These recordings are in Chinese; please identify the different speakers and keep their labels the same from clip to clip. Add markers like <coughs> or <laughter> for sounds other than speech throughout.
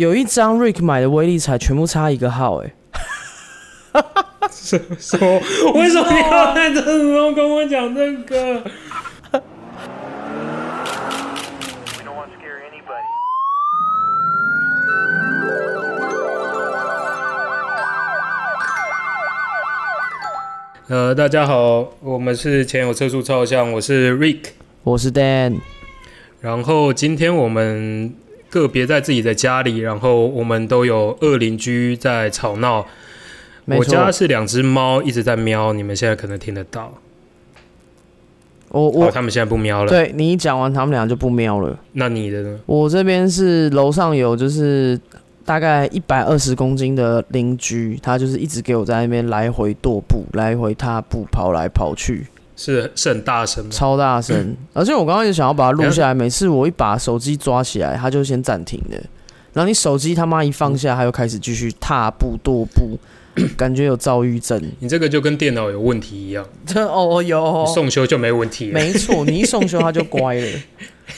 Speaker 1: 有一张 Rick 买的威力彩全部差一个号，哎，
Speaker 2: 说为什么你要在这时候跟我讲这个.呃，大家好，我们是前有车速照相，我是 Rick。
Speaker 1: 我是 Dan，
Speaker 2: 然后今天我们个别在自己的家里，然后我们都有恶邻居在吵闹。我家是两只猫一直在喵，你们现在可能听得到。
Speaker 1: 我我
Speaker 2: 哦，他们现在不喵了。
Speaker 1: 对你一讲完，他们俩就不喵了。
Speaker 2: 那你的呢？
Speaker 1: 我这边是楼上有就是大概一百二十公斤的邻居，他就是一直给我在那边来回踱步、来回踏步、跑来跑去，
Speaker 2: 是是很大声吗？
Speaker 1: 超大声。<clears throat> 而且我刚刚也想要把它录下来，每次我一把手机抓起来，它就先暂停的。然后你手机他妈一放下，它又开始继续踏步踱步，<clears throat> 感觉有躁郁症。
Speaker 2: 你这个就跟电脑有问题一样，
Speaker 1: 这哦有
Speaker 2: 你，送修就没问题了，
Speaker 1: 没错，你一送修它就乖了。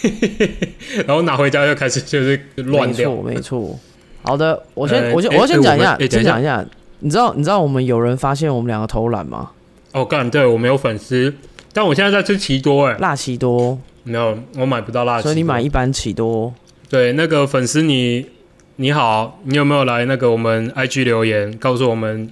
Speaker 1: <laughs>
Speaker 2: 然后拿回家就开始就是乱掉。
Speaker 1: 没错，没错。好的，我先，
Speaker 2: 呃
Speaker 1: 我先，
Speaker 2: 诶
Speaker 1: 我要先讲一下先讲一下。你知道，你知道我们有人发现我们两个偷懒吗？
Speaker 2: 哦，干，对我没有粉丝，但我现在在吃奇多哎，
Speaker 1: 辣奇多，
Speaker 2: 没有，我买不到辣奇多。
Speaker 1: 所以你买一般奇多。
Speaker 2: 对那个粉丝你你好，你有没有来那个我们 IG 留言，告诉我们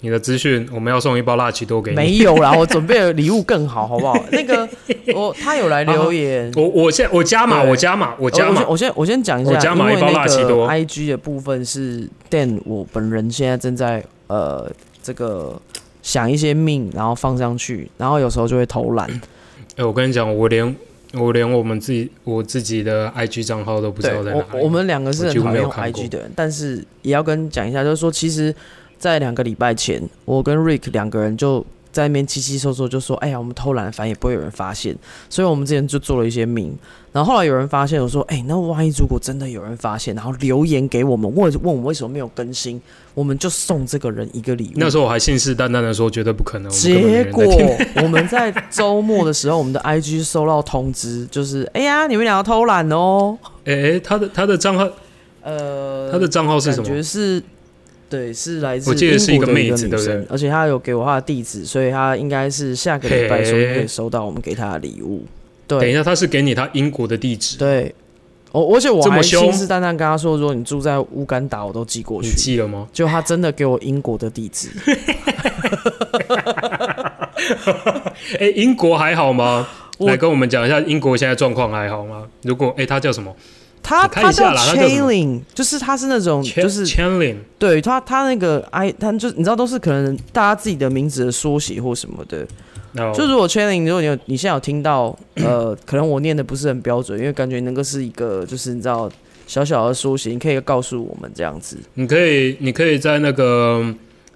Speaker 2: 你的资讯，我们要送一包辣奇多给你。
Speaker 1: 没有啦，我准备的礼物更好，好不好？那个，我他有来 <laughs> 留言。
Speaker 2: 我我现我加码，我加码，我加码
Speaker 1: 我先，我先我先讲一下，
Speaker 2: 我加码一包辣奇多
Speaker 1: IG 的部分是 Dan，我本人现在正在呃这个想一些命，然后放上去，然后有时候就会偷懒。<coughs>
Speaker 2: 哎、我跟你讲，我连我连我们自己我自己的 IG 账号都不知，道在哪里。
Speaker 1: 我我们两个是很讨厌用
Speaker 2: 没有
Speaker 1: IG 的人，但是也要跟讲一下，就是说，其实，在两个礼拜前，我跟 Rick 两个人就在那边稀稀嗦嗦就说：“哎呀，我们偷懒，反正也不会有人发现。”所以，我们之前就做了一些名。然后后来有人发现，我说：“哎，那万一如果真的有人发现，然后留言给我们，问问我们为什么没有更新，我们就送这个人一个礼物。”
Speaker 2: 那时候我还信誓旦旦的说绝对不可能。
Speaker 1: 结果我们在周末的时候，我们的 IG 收到通知，就是哎呀，你们俩要偷懒哦。<laughs>
Speaker 2: 哎哎、他的他的账号
Speaker 1: 呃，
Speaker 2: 他的账号是什么
Speaker 1: 感觉
Speaker 2: 么？
Speaker 1: 是，对，是来自
Speaker 2: 我记得是一个
Speaker 1: 英国的
Speaker 2: 妹子
Speaker 1: 女
Speaker 2: 对不对
Speaker 1: 生而且她有给我她的地址，所以她应该是下个礼拜说
Speaker 2: 嘿
Speaker 1: 可以收到我们给她的礼物。对
Speaker 2: 等一下，她是给你她英国的地址，
Speaker 1: 对，我而且我还信誓旦旦跟她说，如果你住在乌干达，我都寄过
Speaker 2: 你
Speaker 1: 去。
Speaker 2: 记了吗？
Speaker 1: 就她真的给我英国的地址，<laughs>
Speaker 2: 哎、英国还好吗？
Speaker 1: 我
Speaker 2: 来跟我们讲一下英国现在状况还好吗？如果哎、他叫什么？
Speaker 1: 她
Speaker 2: 你看一
Speaker 1: 她叫
Speaker 2: 下啦她叫什么
Speaker 1: Chailing，就是他是那种就是
Speaker 2: Chanlin
Speaker 1: 对他他那个 i 他就你知道都是可能大家自己的名字的缩写或什么的。
Speaker 2: 哦
Speaker 1: 就如果 Chaining，如果你有你现在有听到，呃，<coughs> 可能我念的不是很标准，因为感觉那个是一个就是你知道小小的缩写，你可以告诉我们这样子。
Speaker 2: 你可以，你可以在那个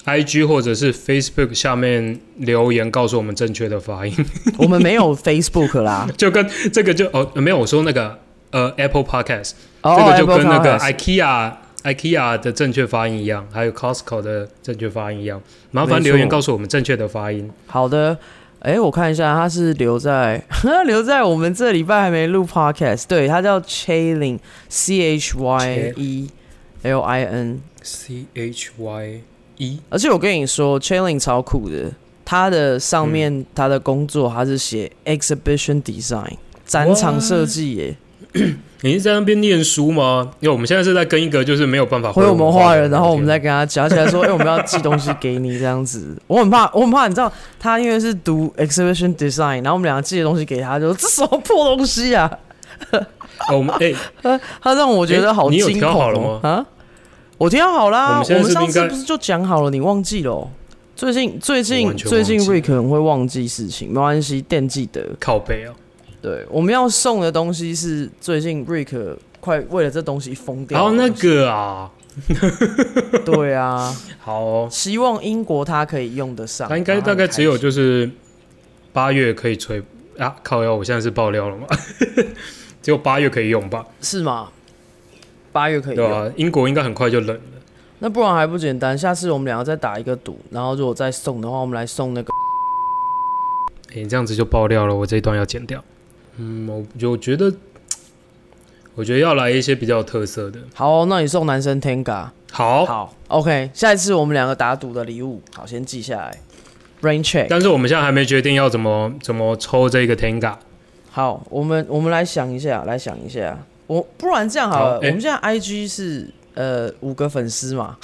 Speaker 2: IG 或者是 Facebook 下面留言，告诉我们正确的发音。<laughs>
Speaker 1: 我们没有 Facebook 啦，
Speaker 2: 就跟这个就哦，没有我说那个呃 Apple Podcast，、
Speaker 1: 哦
Speaker 2: 这个就跟那个 IKEA IKEA 的正确发音一样，还有 Costco 的正确发音一样。麻烦留言告诉我们正确的发音。
Speaker 1: 好的。哎、我看一下，他是留在 <laughs> 留在我们这礼拜还没录 podcast，对他叫 Chayling C H Y E L I N
Speaker 2: C H Y E，
Speaker 1: 而且我跟你说，Chayling 超酷的，他的上面、他的工作他是写 exhibition design 展场设计耶。<clears throat>
Speaker 2: 你是在那边念书吗？因为我们现在是在跟一个就是没有办法
Speaker 1: 回我们话
Speaker 2: 的
Speaker 1: 人，然后我们再跟他讲起来说，<laughs> 哎、我们要寄东西给你这样子。我很怕，我很怕，你知道，他因为是读 exhibition design，然后我们两个寄的东西给他，就说这什么破东西啊？<laughs>
Speaker 2: 我们哎、<laughs>
Speaker 1: 他让我觉得好
Speaker 2: 哎你有好了
Speaker 1: 吗、啊！我挑好啦，
Speaker 2: 我们
Speaker 1: 上次不是就讲好了，你忘记了哦、最近最近最近
Speaker 2: 忘记
Speaker 1: Rick 很会忘记事情，没关系，惦记得。
Speaker 2: 靠背啊。
Speaker 1: 对，我们要送的东西是最近 Rick 快为了这东西疯掉
Speaker 2: 然后那。个啊，<laughs>
Speaker 1: 对啊，
Speaker 2: 好哦、
Speaker 1: 希望英国它可以用得上。
Speaker 2: 他应该大概只有就是八月可以吹啊，靠腰，我现在是爆料了吗？<laughs> 只有八月可以用吧，
Speaker 1: 是吗？八月可以用，
Speaker 2: 对吧、英国应该很快就冷了。
Speaker 1: 那不然还不简单？下次我们两个再打一个赌，然后如果再送的话，我们来送那个。
Speaker 2: 你，这样子就爆料了，我这一段要剪掉。嗯，我就觉得，<tsk> 我觉得要来一些比较有特色的。
Speaker 1: 好，那你送男生 Tenga。
Speaker 2: 好，
Speaker 1: 好，OK，下一次我们两个打赌的礼物，好，先记下来。Rain check。
Speaker 2: 但是我们现在还没决定要怎么怎么抽这个 Tenga。
Speaker 1: 好，我们我们来想一下，来想一下。我不然这样好了，
Speaker 2: 好欸
Speaker 1: 我们现在 IG 是呃五个粉丝嘛，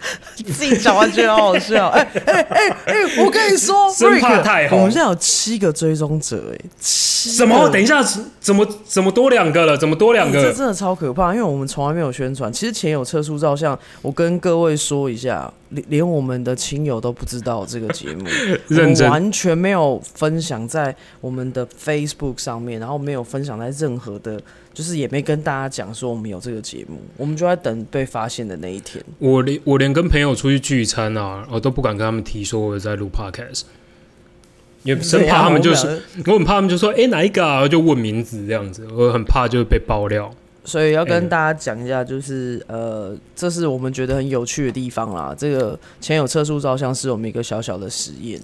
Speaker 1: <laughs> 自己讲完觉得好好笑。哎哎哎哎，我跟你说，
Speaker 2: 生怕太红
Speaker 1: 我们现在有七个追踪者，哎，七
Speaker 2: 什么？等一下，怎么怎么多两个了？怎么多两个？
Speaker 1: 欸这真的超可怕，因为我们从来没有宣传。其实前有测速照相，我跟各位说一下，连连我们的亲友都不知道这个节目，我 <laughs>
Speaker 2: 认真
Speaker 1: 完全没有分享在我们的 Facebook 上面，然后没有分享在任何的，就是也没跟大家讲说我们有这个节目，我们就在等被发现的那一天。
Speaker 2: 我连我连跟朋友出去聚餐啊，我都不敢跟他们提说我在录 podcast，因为生怕他们就是，我很怕他们就说，哎、哪一个啊？就问名字这样子，我很怕就是被爆料。
Speaker 1: 所以要跟
Speaker 2: 嗯
Speaker 1: 大家讲一下，就是、呃，这是我们觉得很有趣的地方啦。这个前有测速照相是我们一个小小的实验，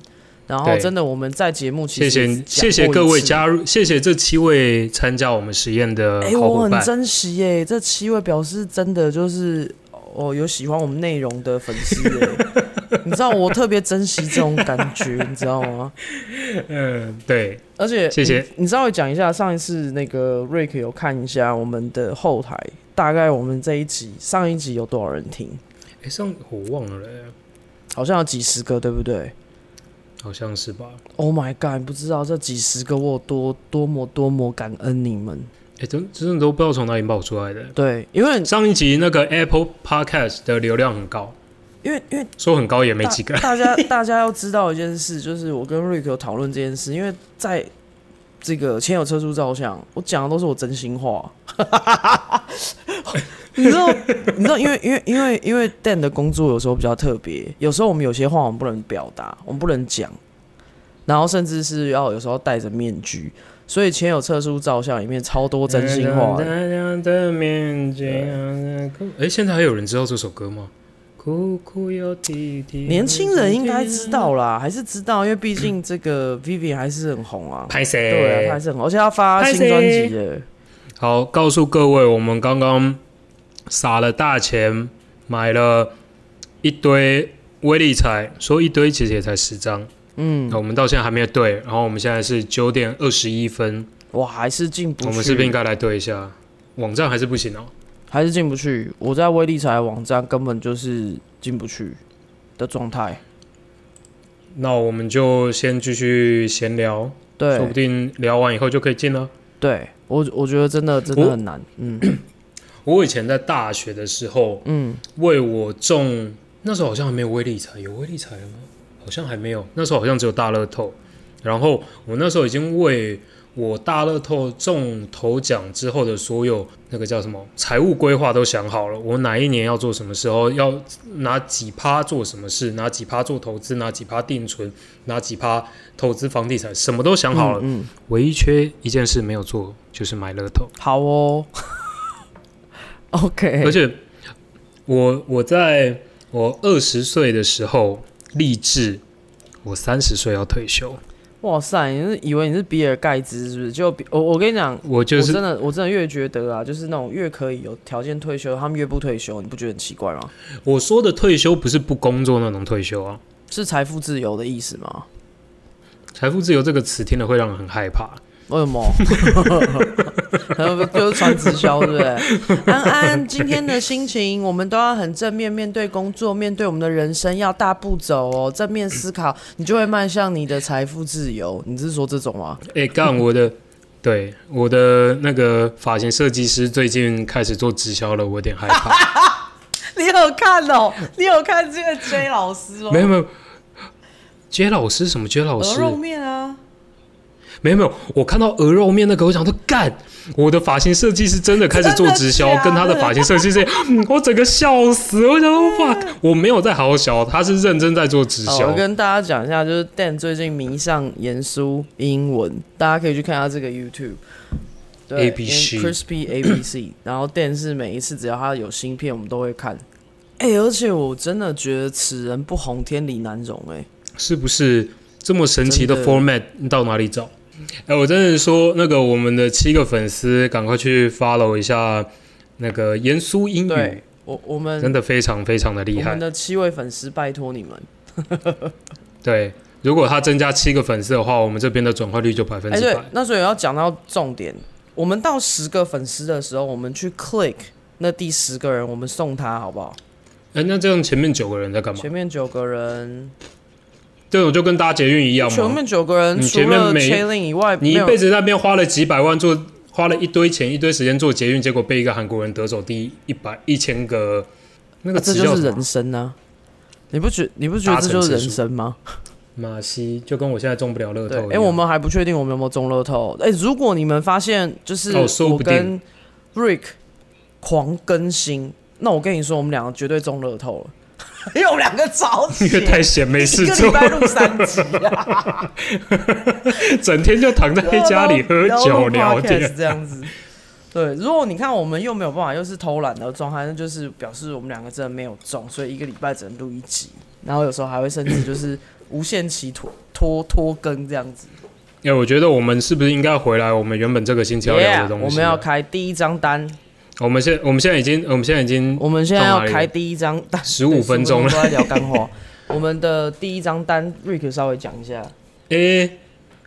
Speaker 1: 然后真的我们在节目其
Speaker 2: 谢
Speaker 1: 实
Speaker 2: 谢谢谢各位加入，谢谢这七位参加我们实验的
Speaker 1: 哎、
Speaker 2: 好
Speaker 1: 我。很珍惜耶，这七位表示真的就是哦，有喜欢我们内容的粉丝耶。<laughs> 你知道我特别珍惜这种感觉，你知道吗？
Speaker 2: 嗯，对，
Speaker 1: 而且
Speaker 2: 谢谢
Speaker 1: 你，你稍微讲一下，上一次那个瑞克有看一下我们的后台，大概我们这一集上一集有多少人听？
Speaker 2: 哎、上我忘了嘞，
Speaker 1: 好像有几十个，对不对
Speaker 2: 好像是吧
Speaker 1: ？？Oh my god！不知道这几十个我有多多么多么感恩你们。
Speaker 2: 哎、真真的都不知道从哪里冒出来的。
Speaker 1: 对，因为
Speaker 2: 上一集那个 Apple Podcast 的流量很高，
Speaker 1: 因为因为
Speaker 2: 说很高也没几个。
Speaker 1: 大家大家要知道一件事，就是我跟瑞克有讨论这件事，因为在这个前有车速照相，我讲的都是我真心话。<laughs> 你知道，你知道，因为因为因为因为 Dan 的工作有时候比较特别，有时候我们有些话我们不能表达，我们不能讲，然后甚至是要有时候戴着面具，所以前有测书照相里面超多真心话。
Speaker 2: 哎、现在还有人知道这首歌吗？哭哭有弟弟。
Speaker 1: 年轻人应该知道啦，还是知道，因为毕竟这个 Vivian 还是很红啊。
Speaker 2: 拍谁？
Speaker 1: 对啊，他还是很红，而且他发新专辑了。
Speaker 2: 好，告诉各位，我们刚刚撒了大钱，买了一堆威力彩，说一堆其实也才十张，
Speaker 1: 嗯
Speaker 2: 那，我们到现在还没有对，然后我们现在是九点二十一分，
Speaker 1: 我还是进不去。
Speaker 2: 我们是不是应该来对一下？网站还是不行哦。
Speaker 1: 还是进不去？我在威力彩网站根本就是进不去的状态。
Speaker 2: 那我们就先继续闲聊，说不
Speaker 1: 对，
Speaker 2: 定聊完以后就可以进了。
Speaker 1: 对我我觉得真的真的很难。嗯 <clears throat>
Speaker 2: 我以前在大学的时候，
Speaker 1: 嗯，
Speaker 2: 为我中那时候好像还没有威力彩，有威力彩了吗？好像还没有，那时候好像只有大乐透。然后我那时候已经为我大乐透中头奖之后的所有那个叫什么财务规划都想好了，我哪一年要做什么时候，要拿几趴做什么事，拿几趴做投资，拿几趴定存，拿几趴投资房地产，什么都想好了。
Speaker 1: 嗯，嗯
Speaker 2: 唯一缺一件事没有做，就是买乐透。
Speaker 1: 好哦。OK，<laughs>
Speaker 2: 而且我我在我二十岁的时候立志，我三十岁要退休。
Speaker 1: 哇塞，你是以为你是比尔盖茨是不是？就比我我跟你讲，
Speaker 2: 我就是
Speaker 1: 我真的我真的越觉得啊，就是那种越可以有条件退休，他们越不退休，你不觉得很奇怪吗？
Speaker 2: 我说的退休，不是不工作那种退休啊。
Speaker 1: 是财富自由的意思吗？
Speaker 2: 财富自由这个词听了会让人很害怕。
Speaker 1: 为什么？<laughs> 就是传直销，对不对？<laughs> 安安，今天的心情，我们都要很正面面对工作，面对我们的人生，要大步走哦，正面思考，你就会迈向你的财富自由。你是说这种吗？
Speaker 2: 哎、干我的，对我的那个发型设计师最近开始做直销了，我有点害怕。<laughs>
Speaker 1: 你有看哦？你有看这个 J 老师哦？
Speaker 2: 没有没有，，J 老师什么 J 老师？
Speaker 1: 鹅肉面啊？
Speaker 2: 没有没有，我看到鹅肉面那个，我想说干，我的发型设计师真的开始做直销
Speaker 1: 的，的
Speaker 2: 跟他的发型设计师，我整个笑死，我想说 fuck，我没有在好好笑，他是认真在做直，销
Speaker 1: 我。跟大家讲一下，就是 Dan 最近迷上严肃英文，大家可以去看他这个 YouTube。对 ABC，Crispy ABC，<clears throat> 然后 Dan 是每一次只要他有新片，我们都会看。哎、而且我真的觉得此人不红，天理难容、哎，
Speaker 2: 是不是这么神奇的 format？你到哪里找？哎、我真的说那个我们的七个粉丝，赶快去 follow 一下那个严肃英语
Speaker 1: 对，我我们
Speaker 2: 真的非常非常的厉害
Speaker 1: 我们。的七位粉丝，拜托你们。<laughs>
Speaker 2: 对，如果他增加七个粉丝的话，我们这边的转化率就百分
Speaker 1: 哎、对
Speaker 2: 之百。，
Speaker 1: 那所以要讲到重点，我们到十个粉丝的时候，我们去 click 那第十个人，我们送他好不好？
Speaker 2: 哎、那这样前面九个人在干嘛？
Speaker 1: 前面九个人，
Speaker 2: 这种就跟搭捷运一样吗？
Speaker 1: 前面九个人
Speaker 2: 你前面每
Speaker 1: 以外，
Speaker 2: 你一辈子在那边花了几百万做，花了一堆钱、一堆时间做捷运，结果被一个韩国人得走第一百一千个，那个
Speaker 1: 啊这就是人生啊！你不觉你不觉得这就是人生吗？
Speaker 2: 马西，就跟我现在中不了乐透一，样。
Speaker 1: 对哎、我们还不确定我们有没有中乐透。哎、如果你们发现就是我跟 Rick 狂更新，那我跟你说，我们两个绝对中乐透了，因为我们两个早起
Speaker 2: 因为太闲没事
Speaker 1: 一个礼，拜录三集啊，<laughs>
Speaker 2: 整天就躺在家里喝酒聊天。
Speaker 1: 这样子。对，如果你看我们又没有办法，又是偷懒的状态，那就是表示我们两个真的没有中，所以一个礼拜只能录一集，然后有时候还会甚至就是无限期拖拖拖更这样子。
Speaker 2: 哎、我觉得我们是不是应该回来我们原本这个星期要聊的东西？
Speaker 1: 我们要开第一张单，
Speaker 2: 我们现我们现在已经我们现在已经
Speaker 1: 我们现在要开第一张单，
Speaker 2: 十五分钟了
Speaker 1: 对15都在聊干话。<laughs> 我们的第一张单，Rick 稍微讲一下。
Speaker 2: 诶、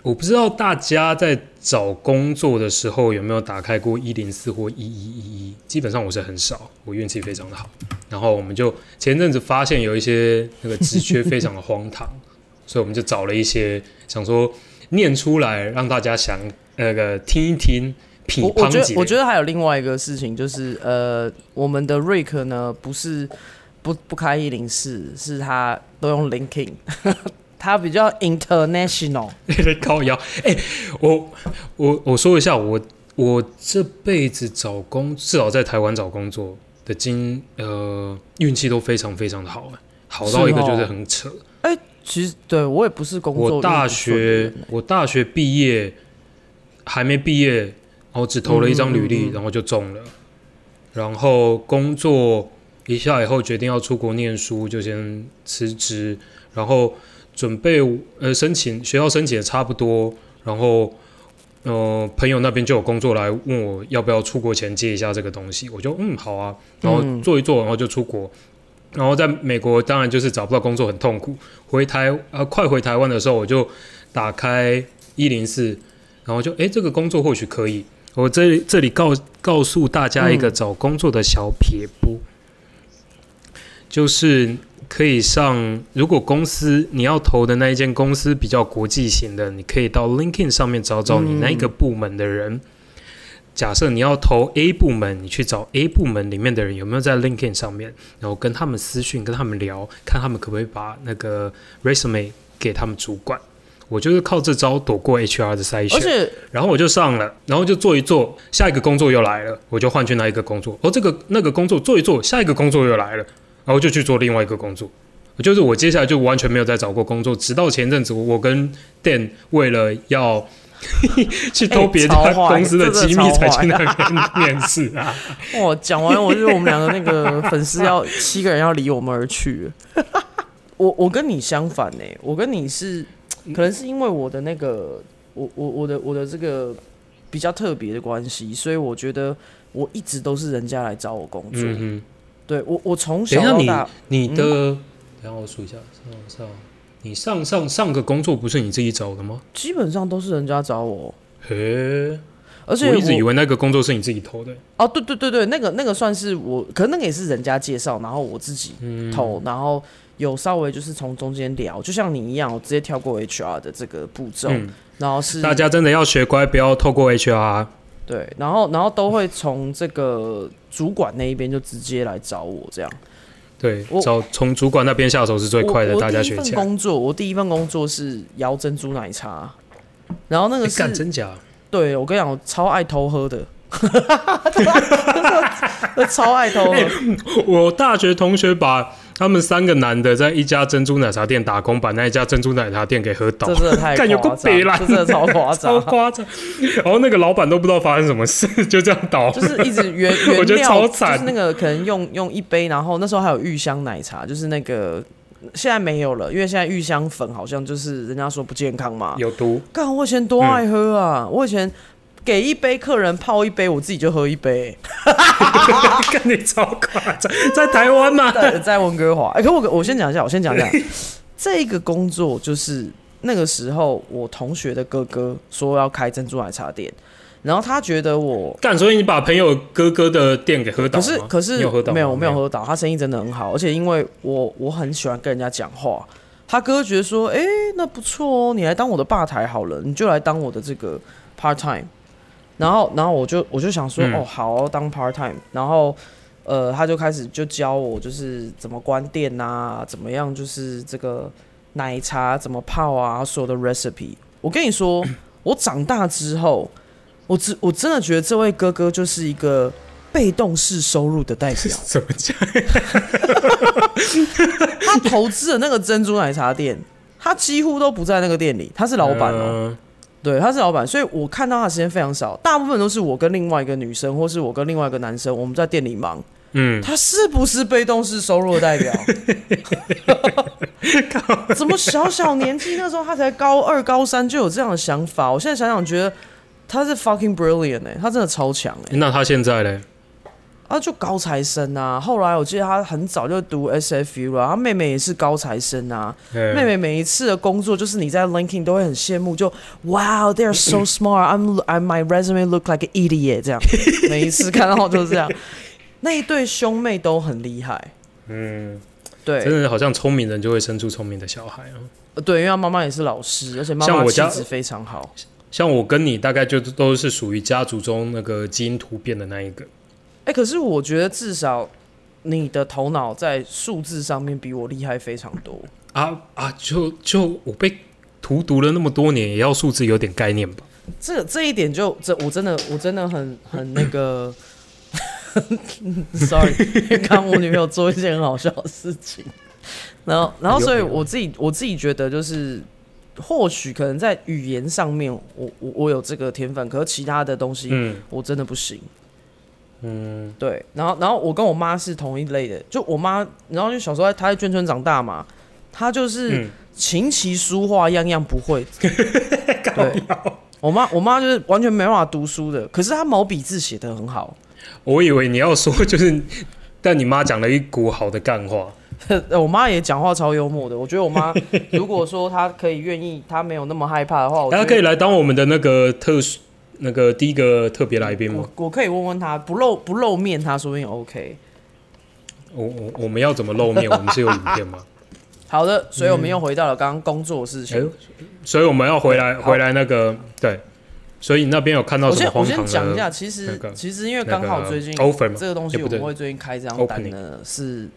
Speaker 2: 我不知道大家在找工作的时候有没有打开过一零四或一一一一，基本上我是很少，我运气非常的好。然后我们就前阵子发现有一些那个职缺非常的荒唐，<laughs> 所以我们就找了一些想说念出来让大家想那个听一听，品
Speaker 1: 我我觉得我觉得还有另外一个事情，就是呃，我们的 Rick 呢不是不不开一零四，是他都用 LinkedIn，<laughs> 他比较 international。
Speaker 2: 得 <laughs> 靠腰。哎、我我我说一下，我我这辈子找工，至少在台湾找工作的经呃运气都非常非常的好，哎好到一个就是很扯。
Speaker 1: 哎其实对我也不是工作
Speaker 2: 我大学我大学毕业还没毕业，然后只投了一张履历，然后就中了。然后工作一下以后，决定要出国念书，就先辞职，然后准备呃申请学校申请的差不多，然后呃朋友那边就有工作来问我要不要出国前接一下这个东西，我就嗯好啊，然后
Speaker 1: 嗯
Speaker 2: 做一做，然后就出国。然后在美国当然就是找不到工作很痛苦，回台呃快回台湾的时候，我就打开一零四，然后就哎这个工作或许可以。我这里这里告告诉大家一个
Speaker 1: 嗯
Speaker 2: 找工作的小撇步，就是可以上，如果公司你要投的那一间公司比较国际型的，你可以到 LinkedIn 上面找找你那个部门的人。假设你要投 A 部门，你去找 A 部门里面的人有没有在 LinkedIn 上面，然后跟他们私讯，跟他们聊，看他们可不可以把那个 resume 给他们主管。我就是靠这招躲过 HR 的筛选，然后我就上了，然后就做一做，下一个工作又来了，我就换去那一个工作。哦，这个那个工作做一做，下一个工作又来了，然后就去做另外一个工作。就是我接下来就完全没有再找过工作，直到前阵子我跟 Dan 为了要 <laughs> 去偷别家
Speaker 1: 哎超坏
Speaker 2: 公司的机密，才去那边面试啊。
Speaker 1: 哇，讲完我就是我们两个那个粉丝要七个人要离我们而去。我我跟你相反呢、我跟你是可能是因为我的那个我我我的我的这个比较特别的关系，所以我觉得我一直都是人家来找我工作。
Speaker 2: 嗯
Speaker 1: 对我我从
Speaker 2: 哼，等一下你
Speaker 1: 小到大，
Speaker 2: 你的，等一下我数一下，上上，你上上上个工作不是你自己找的吗？
Speaker 1: 基本上都是人家找我，
Speaker 2: 嘿，
Speaker 1: 而且
Speaker 2: 我一直以为那个工作是你自己投的。
Speaker 1: 哦，对对对对，那个那个算是我，可能那个也是人家介绍，然后我自己
Speaker 2: 嗯，
Speaker 1: 投，然后有稍微就是从中间聊，就像你一样，我直接跳过 HR 的这个步骤，
Speaker 2: 嗯，
Speaker 1: 然后是
Speaker 2: 大家真的要学乖，不要透过 HR。
Speaker 1: 对，然后然后都会从这个主管那一边就直接来找我这样。
Speaker 2: 对
Speaker 1: 我，
Speaker 2: 找从主管那边下手是最快的，
Speaker 1: 我
Speaker 2: 大家学起来。
Speaker 1: 工作，我第一份工作是摇珍珠奶茶，然后那个
Speaker 2: 哎
Speaker 1: 是、
Speaker 2: 干真假？
Speaker 1: 对我跟你讲，我超爱偷喝的，<laughs> <laughs> 超爱偷喝。
Speaker 2: 我大学同学把他们三个男的在一家珍珠奶茶店打工，把那一家珍珠奶茶店给喝倒
Speaker 1: 这，真的太夸张，
Speaker 2: 够北烂
Speaker 1: 这真的超夸张
Speaker 2: 超
Speaker 1: 张，
Speaker 2: 夸张。然后那个老板都不知道发生什么事，<laughs> 就这样倒。
Speaker 1: 就是一直原原 <laughs>
Speaker 2: 我觉得
Speaker 1: 料，就是那个可能用用一杯，然后那时候还有玉香奶茶，就是那个现在没有了，因为现在玉香粉好像就是人家说不健康嘛。
Speaker 2: 有毒，
Speaker 1: 干，我以前多爱喝啊！我以前给一杯客人泡一杯，我自己就喝一杯。<laughs>
Speaker 2: 跟你超夸张，在台湾吗？
Speaker 1: 在在温哥华，哎、可我我先讲一下，我先讲一下，这个工作就是那个时候我同学的哥哥说要开珍珠奶茶店，然后他觉得我
Speaker 2: 干，所以你把朋友哥哥的店给喝倒
Speaker 1: 可是可是
Speaker 2: 你有
Speaker 1: 没有没有，喝倒，他生意真的很好，而且因为我我很喜欢跟人家讲话，他哥觉得说，哎、那不错哦，你来当我的吧台好了，你就来当我的这个 part time，然后然后我就我就想说，
Speaker 2: 嗯
Speaker 1: 哦好哦当 part time，然后呃他就开始就教我就是怎么关店呐、怎么样就是这个奶茶怎么泡啊，所有的 recipe，我跟你说，我长大之后。我真我真的觉得这位哥哥就是一个被动式收入的代表。<laughs>
Speaker 2: 怎么讲？<laughs>
Speaker 1: 他投资的那个珍珠奶茶店，他几乎都不在那个店里，他是老板哦、
Speaker 2: 嗯
Speaker 1: 对，他是老板，所以我看到他的时间非常少，大部分都是我跟另外一个女生，或是我跟另外一个男生，我们在店里忙。
Speaker 2: 嗯，
Speaker 1: 他是不是被动式收入的代表？<laughs> 怎么小小年纪那时候他才高二、高三就有这样的想法？我现在想想觉得他是 fucking brilliant 哎、他真的超强哎、
Speaker 2: 那他现在嘞？
Speaker 1: 啊，就高材生啊！后来我记得他很早就读 SFU 了，他妹妹也是高材生啊。
Speaker 2: 妹
Speaker 1: 妹妹每一次的工作，就是你在 LinkedIn 都会很羡慕，就 Wow, they are so smart. I'm I'm my resume look like an idiot 这样，每一次看到就是这样。那一对兄妹都很厉害，
Speaker 2: 嗯，
Speaker 1: 对
Speaker 2: 真的好像聪明人就会生出聪明的小孩啊。
Speaker 1: 呃对，因为他妈妈也是老师，而且妈妈气质非常好。
Speaker 2: 像我跟你大概就都是属于家族中那个基因突变的那一个。
Speaker 1: 哎、可是我觉得至少你的头脑在数字上面比我厉害非常多。
Speaker 2: 啊啊！就就我被荼毒了那么多年，也要数字有点概念吧？
Speaker 1: 这这一点就这我真的我真的很很那个，<laughs> sorry，刚 <laughs> 刚我女朋友做一件很好笑的事情，然后然后所以我自己我自己觉得就是。或许可能在语言上面我，我我有这个天分，可是其他的东西
Speaker 2: 嗯
Speaker 1: 我真的不行。
Speaker 2: 嗯，
Speaker 1: 对，然后然后我跟我妈是同一类的，就我妈，然后就小时候她在眷村长大嘛，她就是
Speaker 2: 嗯
Speaker 1: 琴棋书画样样不会。<laughs> 对，我妈我妈就是完全没办法读书的，可是她毛笔字写的很好。
Speaker 2: 我以为你要说就是，但你妈讲了一股好的干话。<laughs>
Speaker 1: 我妈也讲话超幽默的，我觉得我妈如果说她可以愿意，她没有那么害怕的话，我觉得
Speaker 2: 大家可以来当我们的那个特殊那个第一个特别来宾吗
Speaker 1: 我？我可以问问他，不露不露面，他说不定 OK。
Speaker 2: 我我我们要怎么露面？我们是有影片吗？<laughs>
Speaker 1: 好的，所以我们又回到了刚刚工作的事情。
Speaker 2: 所以我们要回来回来那个对，所以你那边有看到
Speaker 1: 我先我
Speaker 2: 什么荒唐
Speaker 1: 先讲一下，其实、
Speaker 2: 那个
Speaker 1: 其实因为刚好最近、这个东西我们会最近开这张单呢，是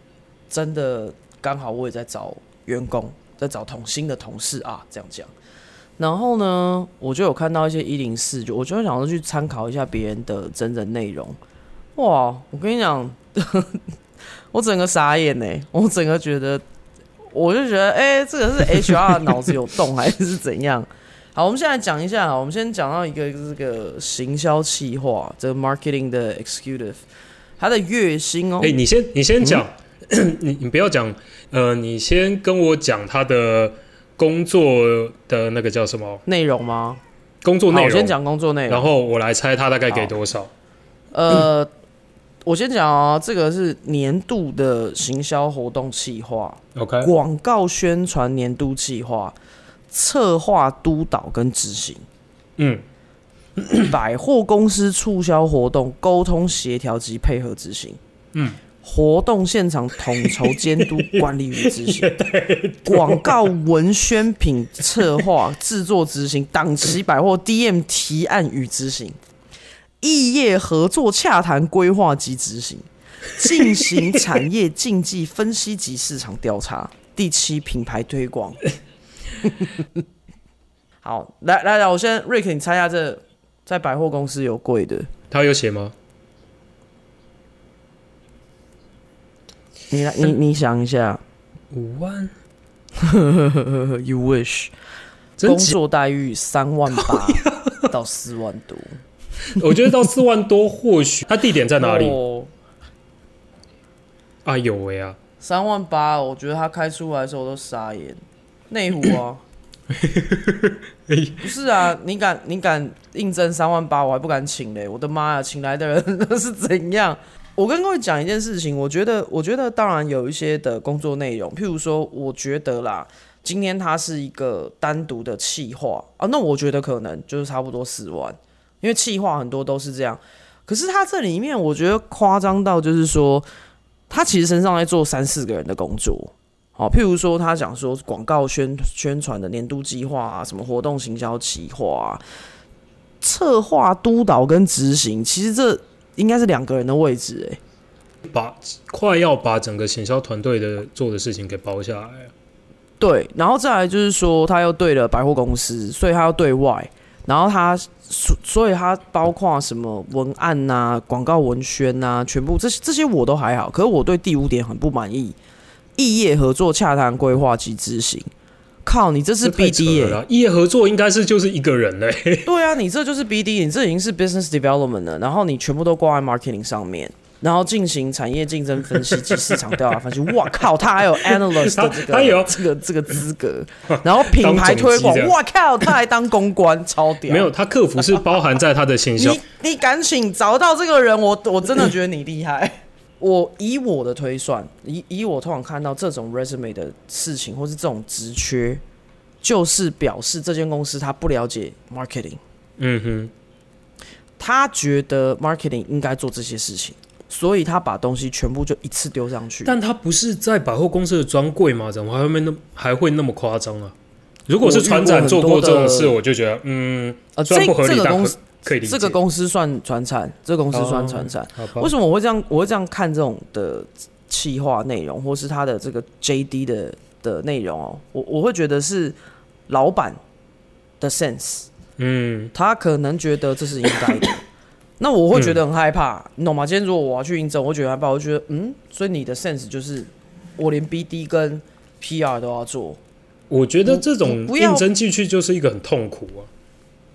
Speaker 1: 真的刚好我也在找员工，在找同新的同事啊，这样讲。然后呢，我就有看到一些一零四，就我就会想说去参考一下别人的真人内容。哇，我跟你讲，<laughs> 我整个傻眼呢、我整个觉得，我就觉得，哎、这个是 HR 脑子有洞还是怎样？好，我们现在讲一下啊，我们先讲到一个这个行销企划，这个 marketing 的 executive，他的月薪哦，
Speaker 2: 哎、你先你先讲，<coughs> 你你不要讲，呃，你先跟我讲他的工作的那个叫什么
Speaker 1: 内容吗？
Speaker 2: 工作内容，
Speaker 1: 我先讲工作内容，
Speaker 2: 然后我来猜他大概给多少。
Speaker 1: 呃，我先讲啊，这个是年度的行销活动企划
Speaker 2: ，OK，
Speaker 1: 广告宣传年度企划，策划督导跟执行。
Speaker 2: 嗯，
Speaker 1: 百货公司促销活动沟通协调及配合执行。
Speaker 2: 嗯，
Speaker 1: 活动现场统筹监督管理与执行。<laughs> 广告文宣品策划制作执行。档期百货 DM 提案与执行。异业合作洽谈规划及执行。进行产业竞技分析及市场调查。第七，品牌推广。<laughs> 好，来来来，我先 Rick，你猜一下这在百货公司有贵的，
Speaker 2: 他有写吗？
Speaker 1: 你来你你想一下。
Speaker 2: 五万，，<laughs>
Speaker 1: You wish，工作待遇三万八 <laughs> 到四万多，
Speaker 2: 我觉得到四万多，或许他地点在哪里？
Speaker 1: 哦。
Speaker 2: 啊，有喂啊，
Speaker 1: 三万八，我觉得他开出来的时候我都傻眼。内湖啊，<coughs> 不是啊，你敢你敢应征三万八，我还不敢请嘞！我的妈呀，请来的人都 <laughs> 是怎样？我跟各位讲一件事情，我觉得，我觉得当然有一些的工作内容，譬如说，我觉得啦，今天它是一个单独的企划啊，那我觉得可能就是差不多四万，因为企划很多都是这样。可是他这里面，我觉得夸张到就是说，他其实身上在做三四个人的工作。好，譬如说他讲说广告宣宣传的年度计划啊，什么活动行销企划啊，策划督导跟执行，其实这应该是两个人的位置哎、
Speaker 2: 把快要把整个行销团队的做的事情给包下来。
Speaker 1: 对，然后再来就是说，他又对了百货公司，所以他要对外，然后他所所以他包括什么文案呐、广告文宣呐、全部这些这些我都还好，可是我对第五点很不满意，异业合作洽谈规划及执行。靠，你这是
Speaker 2: 这太扯
Speaker 1: BD 耶、
Speaker 2: 业合作应该是就是一个人嘞、<laughs>
Speaker 1: 对啊，你这就是 BD，你这已经是 business development 了，然后你全部都挂在 marketing 上面，然后进行产业竞争分析及市场调查分析。哇靠，他还有 <laughs> analyst 的这个
Speaker 2: 有
Speaker 1: 这个这个资格，<laughs> 然后品牌推广哇靠，他还当公关，超屌。
Speaker 2: 没有，他客服是包含在他的形象
Speaker 1: 你，你敢请找到这个人，我我真的觉得你厉害。我以我的推算，以以我通常看到这种 resume 的事情，或是这种职缺，就是表示这间公司他不了解 marketing。
Speaker 2: 嗯哼，
Speaker 1: 他觉得 marketing 应该做这些事情，所以他把东西全部就一次丢上去。
Speaker 2: 但他不是在百货公司的专柜吗？怎么还会那还会那么夸张啊？如果是船长做过这种事，我就觉得，嗯，
Speaker 1: 这这个公司
Speaker 2: 可以理解。
Speaker 1: 这个公司算传产，这个公司算传产。为什么我会这样？我会这样看这种的企划内容，或是他的这个 JD 的的内容哦，我我会觉得是老板的 sense，
Speaker 2: 嗯，
Speaker 1: 他可能觉得这是应该的。<coughs> 那我会觉得很害怕，你懂吗？今天如果我要去应征，我会觉得害怕，我会觉得嗯，所以你的 sense 就是我连 BD 跟 PR 都要做，
Speaker 2: 我觉得这种应征进去就是一个很痛苦啊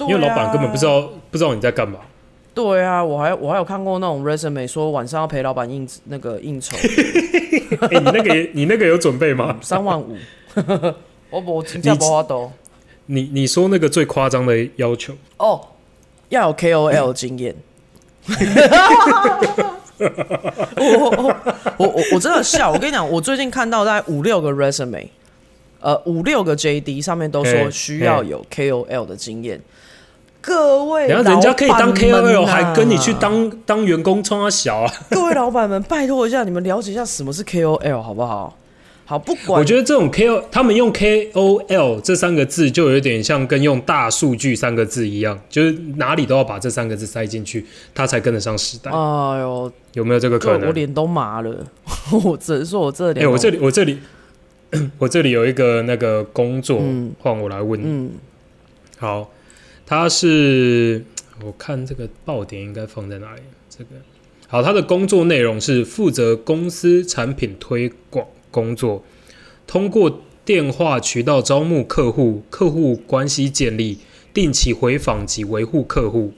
Speaker 2: 因为老板根本不知道不知道你在干嘛。
Speaker 1: 对啊，我还我还有看过那种 resume 说晚上要陪老板应那个应酬 <laughs>
Speaker 2: 哎、你那个也你那个有准备吗？
Speaker 1: 三万五，<laughs> 我我请假不花都
Speaker 2: 你你说那个最夸张的要求，
Speaker 1: 哦，要有 KOL 经验。<laughs> 我我我我我真的笑，我跟你讲，我最近看到大概五六个 resume，呃五六个 JD 上面都说需要有 KOL 的经验。各位，
Speaker 2: 然后人家可以当 KOL，
Speaker 1: 啊
Speaker 2: 还跟你去。当当员工冲他小啊！<laughs>
Speaker 1: 各位老板们，拜托一下，你们了解一下什么是 KOL 好不好？好，不管
Speaker 2: 我觉得这种 KO，他们用 KOL 这三个字，就有点像跟用大数据三个字一样，就是哪里都要把这三个字塞进去，他才跟得上时代。
Speaker 1: 哎呦，
Speaker 2: 有没有这个可能？
Speaker 1: 我脸都麻了，<laughs> 我只能说我这
Speaker 2: 哎、
Speaker 1: 脸都，
Speaker 2: 我这里我这里我这里有一个那个工作，
Speaker 1: 嗯
Speaker 2: 换我来问你。
Speaker 1: 嗯
Speaker 2: 好，他是我看这个爆点应该放在哪里？这个好，他的工作内容是负责公司产品推广工作，通过电话渠道招募客户，客户关系建立，定期回访及维护客户，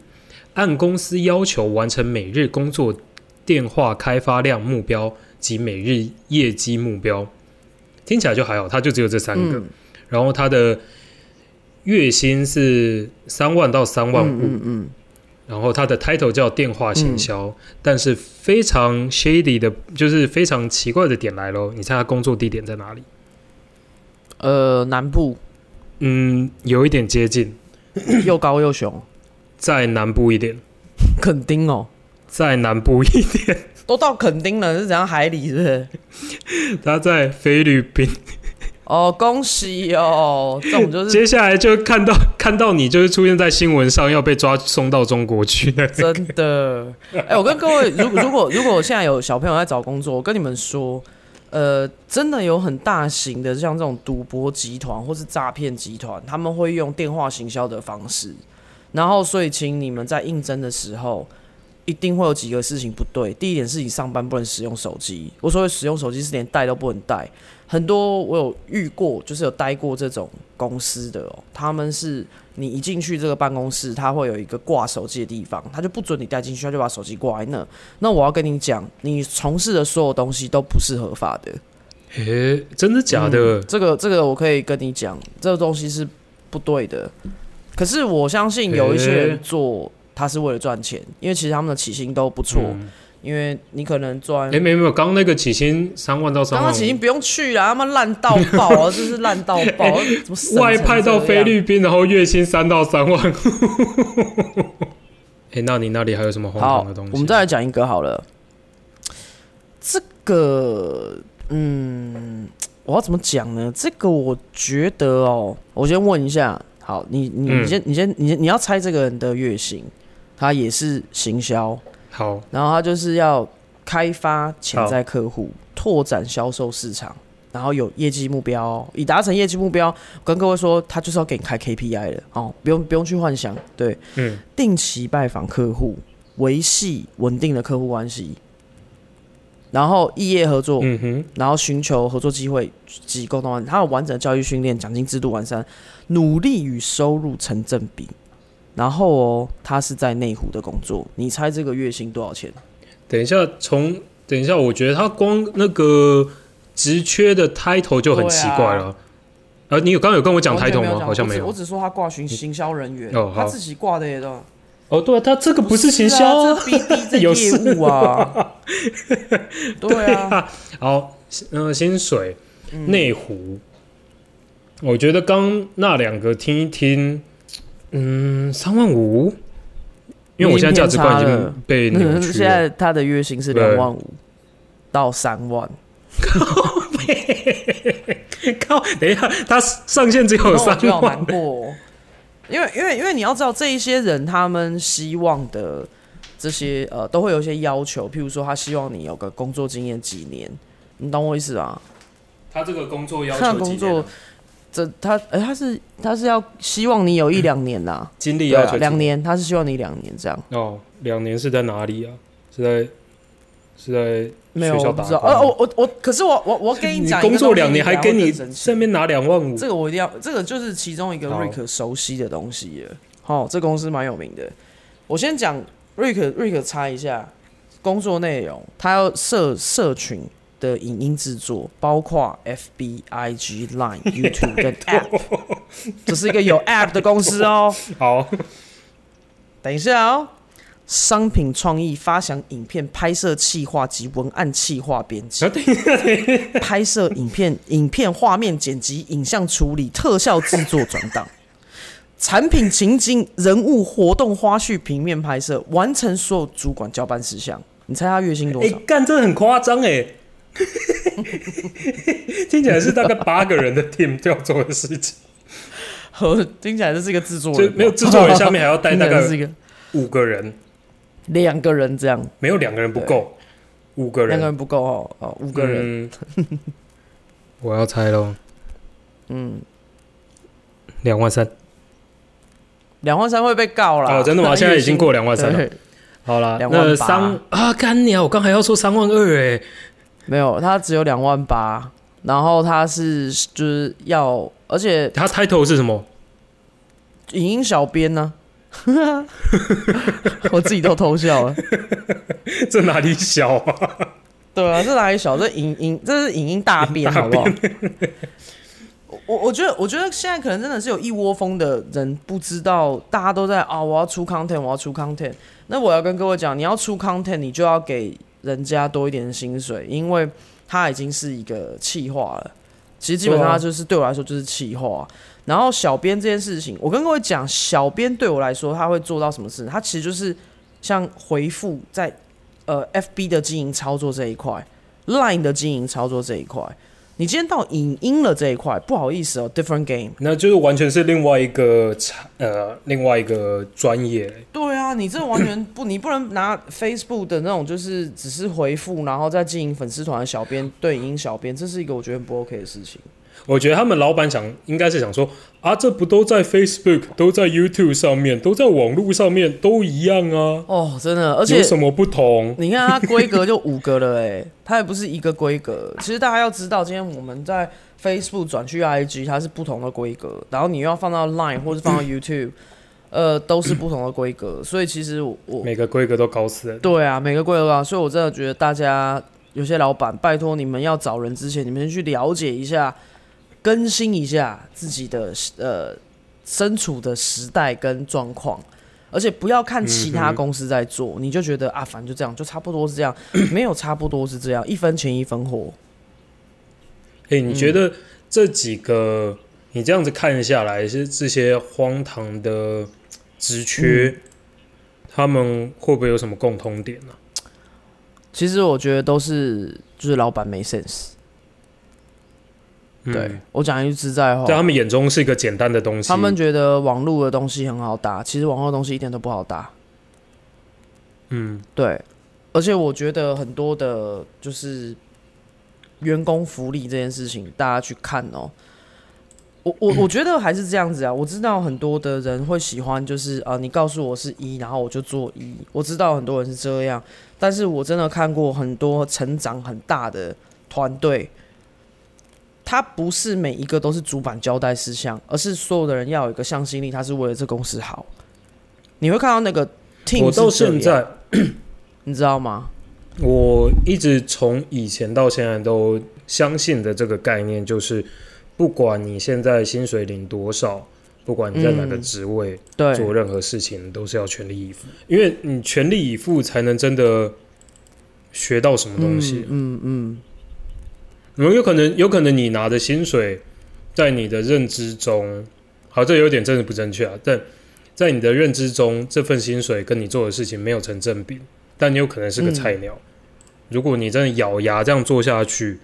Speaker 2: 按公司要求完成每日工作电话开发量目标及每日业绩目标。听起来就还好，他就只有这三个。
Speaker 1: 嗯
Speaker 2: 然后他的月薪是三万到三万五、
Speaker 1: 嗯嗯嗯，
Speaker 2: 然后他的 title 叫电话行销，但是非常 shady 的，就是非常奇怪的点来喽。你猜他工作地点在哪里？
Speaker 1: 呃，南部。
Speaker 2: 嗯，有一点接近，
Speaker 1: 又高又雄，
Speaker 2: 在南部一点，
Speaker 1: 垦丁哦，
Speaker 2: 在南部一点，
Speaker 1: 都到垦丁了，是怎样？海里是不是？<laughs>
Speaker 2: 他在菲律宾。
Speaker 1: 哦，恭喜哦，这种就是
Speaker 2: 接下来就看到 <laughs> 看到你就是出现在新闻上要被抓送到中国去的。
Speaker 1: 真的。哎、我跟各位，如果如果如果现在有小朋友在找工作，我跟你们说，呃，真的有很大型的像这种赌博集团或是诈骗集团，他们会用电话行销的方式，然后所以请你们在应征的时候。一定会有几个事情不对。第一点是你上班不能使用手机，我所谓使用手机是连带都不能带。很多我有遇过，就是有待过这种公司的哦，他们是你一进去这个办公室，他会有一个挂手机的地方，他就不准你带进去，他就把手机挂在那。那我要跟你讲，你从事的所有东西都不是合法的。
Speaker 2: 诶，真的假的？
Speaker 1: 嗯这个这个我可以跟你讲，这个东西是不对的。可是我相信有一些人做，他是为了赚钱，因为其实他们的起薪都不错。
Speaker 2: 嗯
Speaker 1: 因为你可能赚，
Speaker 2: 诶，没有没有，刚刚那个起薪三万到三万五，
Speaker 1: 刚刚起薪不用去啦，他妈烂到爆啊，<laughs> 真是烂到爆！怎么
Speaker 2: 外派到菲律宾，然后月薪三到三万。<laughs> 哎、那你那里还有什么荒
Speaker 1: 好
Speaker 2: 唐的东西？，
Speaker 1: 我们再来讲一个好了。这个，嗯，我要怎么讲呢？这个我觉得哦，我先问一下，好，你你
Speaker 2: 嗯
Speaker 1: 你先你先你先你要猜这个人的月薪，他也是行销，
Speaker 2: 好，
Speaker 1: 然后他就是要开发潜在客户，拓展销售市场，然后有业绩目标哦、以达成业绩目标，跟各位说，他就是要给你开 KPI 的哦，不用不用去幻想，对，
Speaker 2: 嗯，
Speaker 1: 定期拜访客户，维系稳定的客户关系，然后异业合作，
Speaker 2: 嗯哼，
Speaker 1: 然后寻求合作机会及沟通他，有完整的教育训练、奖金制度完善，努力与收入成正比。然后哦，他是在内湖的工作，你猜这个月薪多少钱？
Speaker 2: 等一下，从等一下，我觉得他光那个职缺的 title 就很奇怪了。呃，你有刚刚有跟我讲 title 吗？好像没有。
Speaker 1: 我只说他挂行行销人员，
Speaker 2: 哦
Speaker 1: 他自己挂的也都。
Speaker 2: 哦，对啊，他这个不是行销。
Speaker 1: 这 BD 这
Speaker 2: 有
Speaker 1: 业务 <laughs> 啊，对啊，
Speaker 2: 好，嗯，薪水
Speaker 1: 嗯。
Speaker 2: 内湖，我觉得刚那两个听一听，嗯，三万五，因为我现在价值观已经被扭曲 <laughs>
Speaker 1: 现。在他的月薪是
Speaker 2: 对
Speaker 1: 两万五到三万，<laughs>
Speaker 2: 靠，等一下，他上限只有三
Speaker 1: 就好难，过。哦、因为因为因为你要知道，这一些人他们希望的这些呃，都会有一些要求，譬如说他希望你有个工作经验几年，你懂我意思啊？
Speaker 2: 他这个工作要求
Speaker 1: 的工作，这他哎、他是他是要希望你有一两年呐、<coughs>
Speaker 2: 经历
Speaker 1: 啊，
Speaker 2: 要求
Speaker 1: 两年，他是希望你两年这样。
Speaker 2: 哦，两年是在哪里啊？是在是在
Speaker 1: 没有，
Speaker 2: 学校
Speaker 1: 我不知道。
Speaker 2: 打工
Speaker 1: 呃，我我我，可是我我我跟
Speaker 2: 你
Speaker 1: 讲 <laughs>
Speaker 2: 工作两年还
Speaker 1: 等
Speaker 2: 跟你
Speaker 1: 一下会更生气
Speaker 2: 上面拿两万五，
Speaker 1: 这个我一定要，这个就是其中一个
Speaker 2: 好
Speaker 1: Rick 熟悉的东西了。好、这公司蛮有名的。我先讲 Rick Rick 猜一下工作内容，他要社社群的影音制作，包括 FB、IG、Line、<laughs> YouTube 跟 App，这是一个有 App 的公司哦。<laughs>
Speaker 2: 好，<laughs>
Speaker 1: 等一下哦，商品创意、发想影片、拍摄企划及文案企划编辑拍摄影片、影片画面剪辑、影像处理、特效制作转档、产品情景、人物活动花絮、平面拍摄，完成所有主管交办事项。你猜他月薪多
Speaker 2: 哎、
Speaker 1: 少？
Speaker 2: 干，这很夸张哎，听起来是大概八个人的 team 要做的事情，
Speaker 1: 和听起来这是一个制作人
Speaker 2: 没有制作人下面还要带大概
Speaker 1: 听起来这是一个
Speaker 2: 五个人，
Speaker 1: 两个人这样，
Speaker 2: 没有两个人不够，五个人，
Speaker 1: 两个人不够哦，哦，五个人，
Speaker 2: 嗯，我要猜喽，
Speaker 1: 嗯，
Speaker 2: 两万三。
Speaker 1: 两万三会被告了。
Speaker 2: 哦，真的吗？<laughs> 现在已经过两万三了。好啦
Speaker 1: ，28
Speaker 2: 那三啊，干你啊！我刚还要说三万二哎，
Speaker 1: 没有，他只有两万八，然后他是就是要，而且
Speaker 2: 他 title 是什么？
Speaker 1: 影音小编呢、<laughs> 我自己都偷笑了。<laughs>
Speaker 2: 这哪里小啊？
Speaker 1: 对啊，这哪里小？这影影这是影音大变，好不好？我我觉得，我觉得现在可能真的是有一窝蜂的人不知道，大家都在啊，我要出 content，我要出 content。那我要跟各位讲，你要出 content，你就要给人家多一点薪水，因为他已经是一个企划了。其实基本上他就是对我来说就是企划。然后小编这件事情，我跟各位讲，小编对我来说他会做到什么事？他其实就是像回复在呃 FB 的经营操作这一块，Line 的经营操作这一块。你今天到影音了这一块，不好意思哦，different game。
Speaker 2: 那就是完全是另外一个产呃，另外一个专业。
Speaker 1: 对啊，你这完全不，<coughs> 你不能拿 Facebook 的那种，就是只是回复，然后再经营粉丝团的小编对影音小编，这是一个我觉得不 OK 的事情。
Speaker 2: 我觉得他们老板想应该是想说啊，这不都在 Facebook、都在 YouTube 上面、都在网络上面都一样啊，
Speaker 1: 哦，真的，而且
Speaker 2: 有什么不同？
Speaker 1: 你看它规格就五个了，哎，<laughs> 它也不是一个规格。其实大家要知道，今天我们在 Facebook 转去 IG，它是不同的规格，然后你又要放到 Line 或是放到 <coughs> YouTube，呃，都是不同的规格。<coughs> 所以其实我我
Speaker 2: 每个规格都高死人。
Speaker 1: 对啊，每个规格啊，所以我真的觉得大家有些老板，拜托你们要找人之前，你们先去了解一下，更新一下自己的呃身处的时代跟状况。而且不要看其他公司在做，你就觉得啊，反正就这样，就差不多是这样，<coughs> 没有差不多是这样，一分钱一分货。
Speaker 2: 哎、你觉得这几个你这样子看下来，是这些荒唐的职缺，他们会不会有什么共通点呢、
Speaker 1: 其实我觉得都是就是老板没 sense。
Speaker 2: 嗯
Speaker 1: 对我讲一句实在话，
Speaker 2: 在他们眼中是一个简单的东西。
Speaker 1: 他们觉得网络的东西很好打，其实网络的东西一点都不好打。
Speaker 2: 嗯
Speaker 1: 对，而且我觉得很多的，就是员工福利这件事情，大家去看哦。我我 <clears throat> 我觉得还是这样子啊。我知道很多的人会喜欢，就是啊、呃你告诉我是一，然后我就做一。我知道很多人是这样，但是我真的看过很多成长很大的团队，他不是每一个都是主板交代事项，而是所有的人要有一个向心力，他是为了这公司好。你会看到那个 team
Speaker 2: 我到
Speaker 1: 是
Speaker 2: 现在，<clears throat>
Speaker 1: 你知道吗？
Speaker 2: 我一直从以前到现在都相信的这个概念，就是不管你现在薪水领多少，不管你在哪个
Speaker 1: 嗯
Speaker 2: 职位，
Speaker 1: 对，
Speaker 2: 做任何事情都是要全力以赴，因为你全力以赴才能真的学到什么东西。
Speaker 1: 嗯嗯
Speaker 2: 嗯，有可能，有可能你拿的薪水，在你的认知中，好，这有点真的不正确啊。但在你的认知中，这份薪水跟你做的事情没有成正比，但你有可能是个菜鸟。如果你真的咬牙这样做下去，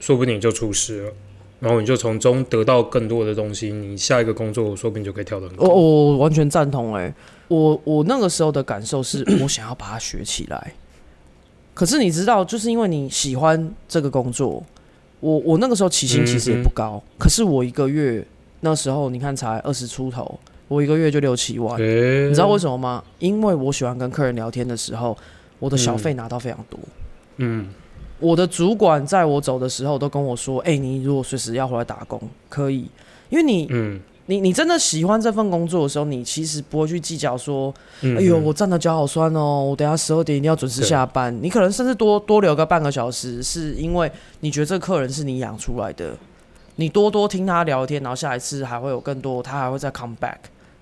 Speaker 2: 说不定你就出师了，然后你就从中得到更多的东西，你下一个工作说不定就可以跳得很
Speaker 1: 我
Speaker 2: 高。
Speaker 1: 我完全赞同哎、我我那个时候的感受是我想要把它学起来，可是你知道，就是因为你喜欢这个工作，我我那个时候起薪其实也不高，可是我一个月那时候你看才二十出头，我一个月就六七万，
Speaker 2: 诶。
Speaker 1: 你知道为什么吗？因为我喜欢跟客人聊天的时候，我的小费拿到非常多。
Speaker 2: 嗯。
Speaker 1: 我的主管在我走的时候都跟我说：“哎、你如果随时要回来打工，可以，因为你
Speaker 2: 嗯
Speaker 1: 你你真的喜欢这份工作的时候，你其实不会去计较说，
Speaker 2: 嗯，
Speaker 1: 哎呦，
Speaker 2: 嗯
Speaker 1: 我站的脚好酸哦，我等下十二点一定要准时下班。你可能甚至多多留个半个小时，是因为你觉得这个客人是你养出来的，你多多听他聊天，然后下一次还会有更多，他还会再 come back，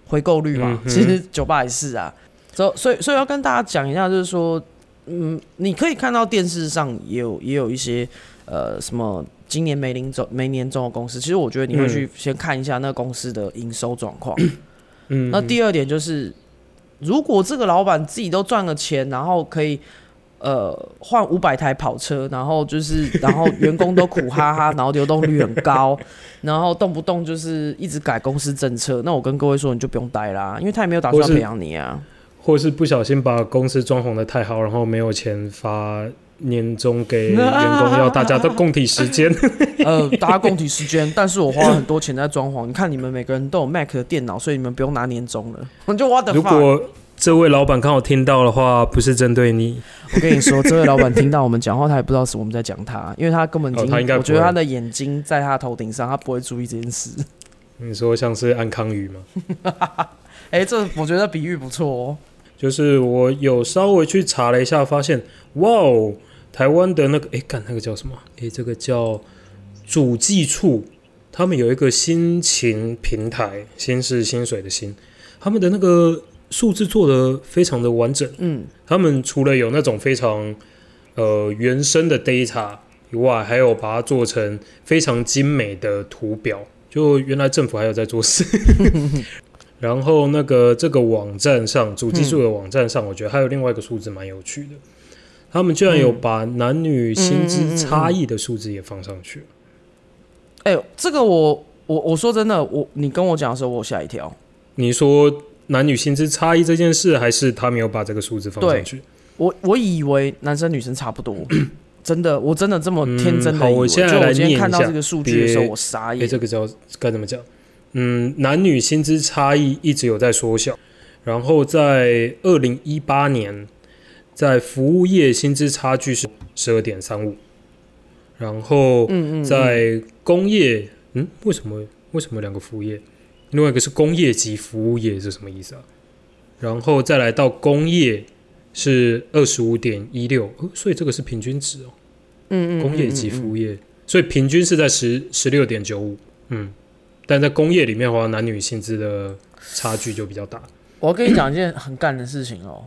Speaker 1: 回购率嘛。
Speaker 2: 嗯
Speaker 1: 其实酒吧也是啊，所所以所以要跟大家讲一下，就是说，嗯，你可以看到电视上也有也有一些呃什么。今年没领走没年终的公司，其实我觉得你会去先看一下那个公司的营收状况。<coughs>
Speaker 2: 嗯，
Speaker 1: 那第二点就是，如果这个老板自己都赚了钱，然后可以呃换五百台跑车，然后就是 <laughs> 然后员工都苦哈哈，然后流动率很高，<laughs> 然后动不动就是一直改公司政策，那我跟各位说，你就不用待啦，因为他也没有打算培养你啊。
Speaker 2: 或是不小心把公司装潢的太好，然后没有钱发年终给员工，要大家都共体时间。<laughs>
Speaker 1: 呃，大家共体时间，但是我花了很多钱在装潢。你看你们每个人都有 Mac 的电脑，所以你们不用拿年终了。我就 what the
Speaker 2: 如？果这位老板刚好听到的话，不是针对你，
Speaker 1: 我跟你说，这位老板听到我们讲话，他也不知道是我们在讲他，因为他根本已经，<laughs>
Speaker 2: 哦他应该
Speaker 1: 我觉得他的眼睛在他头顶上，他不会注意这件事。
Speaker 2: 你说像是安康鱼吗？<laughs>
Speaker 1: 哎、这我觉得比喻不错哦。
Speaker 2: 就是我有稍微去查了一下，发现哇哦，台湾的那个哎，干那个叫什么？哎，这个叫主计处，他们有一个薪勤平台，薪是薪水的薪，他们的那个数字做的非常的完整。
Speaker 1: 嗯，
Speaker 2: 他们除了有那种非常呃原生的 data 以外，还有把它做成非常精美的图表。就原来政府还有在做事。<laughs> 然后那个这个网站上，主技术的网站上，我觉得还有另外一个数字蛮有趣的。他们居然有把男女薪资差异的数字也放上去了。
Speaker 1: 哎、这个我我我说真的，我你跟我讲的时候，我吓一跳。
Speaker 2: 你说男女薪资差异这件事，还是他没有把这个数字放上去？
Speaker 1: 我我以为男生女生差不多，<clears throat> 真的，我真的这么天真的以为。
Speaker 2: 我现在来
Speaker 1: 就我今天
Speaker 2: 念一下
Speaker 1: 看到这个数据的时候，
Speaker 2: 别
Speaker 1: 我傻
Speaker 2: 哎、
Speaker 1: 眼。
Speaker 2: 这个叫该怎么讲？嗯，男女薪资差异一直有在缩小，然后在二零一八年，在服务业薪资差距是十二点三五，然后在工业，嗯，为什么为什么两个服务业？另外一个是工业及服务业是什么意思啊？然后再来到工业是二十五点一六，呃所以这个是平均值哦。
Speaker 1: 嗯嗯，
Speaker 2: 工业及服务业，所以平均是在十十六点九五，嗯，但在工业里面的话，男女薪资的差距就比较大，
Speaker 1: 我要跟你讲一件很干的事情哦，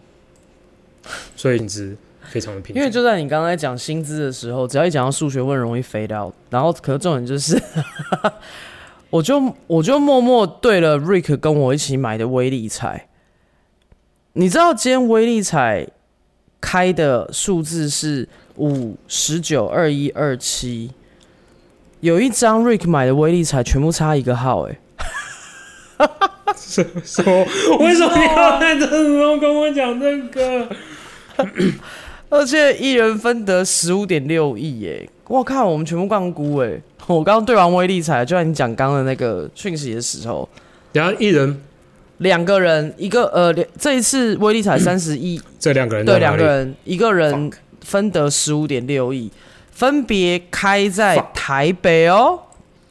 Speaker 2: 所以薪资非常的平。
Speaker 1: 因为就在你刚才讲薪资的时候，只要一讲到数学问容易 fade out，然后可是重点就是，<laughs> 我就我就默默对了 Rick 跟我一起买的威力彩，你知道今天威力彩开的数字是五十九二一二七，有一张 Rick 买的威力彩全部差一个号、欸，<laughs>
Speaker 2: 说为什么你要在这时候跟我讲这个？<coughs>
Speaker 1: 而且一人分得十五点六亿耶！我靠，我们全部杠估哎！我刚刚对完威力彩，就像你讲刚刚的那个讯息的时候，
Speaker 2: 然后一人？
Speaker 1: 两个人，一个呃，两这一次威力彩三十亿，
Speaker 2: 这两个人
Speaker 1: 对，两个人，一个人分得十五点六亿，分别开在台北哦，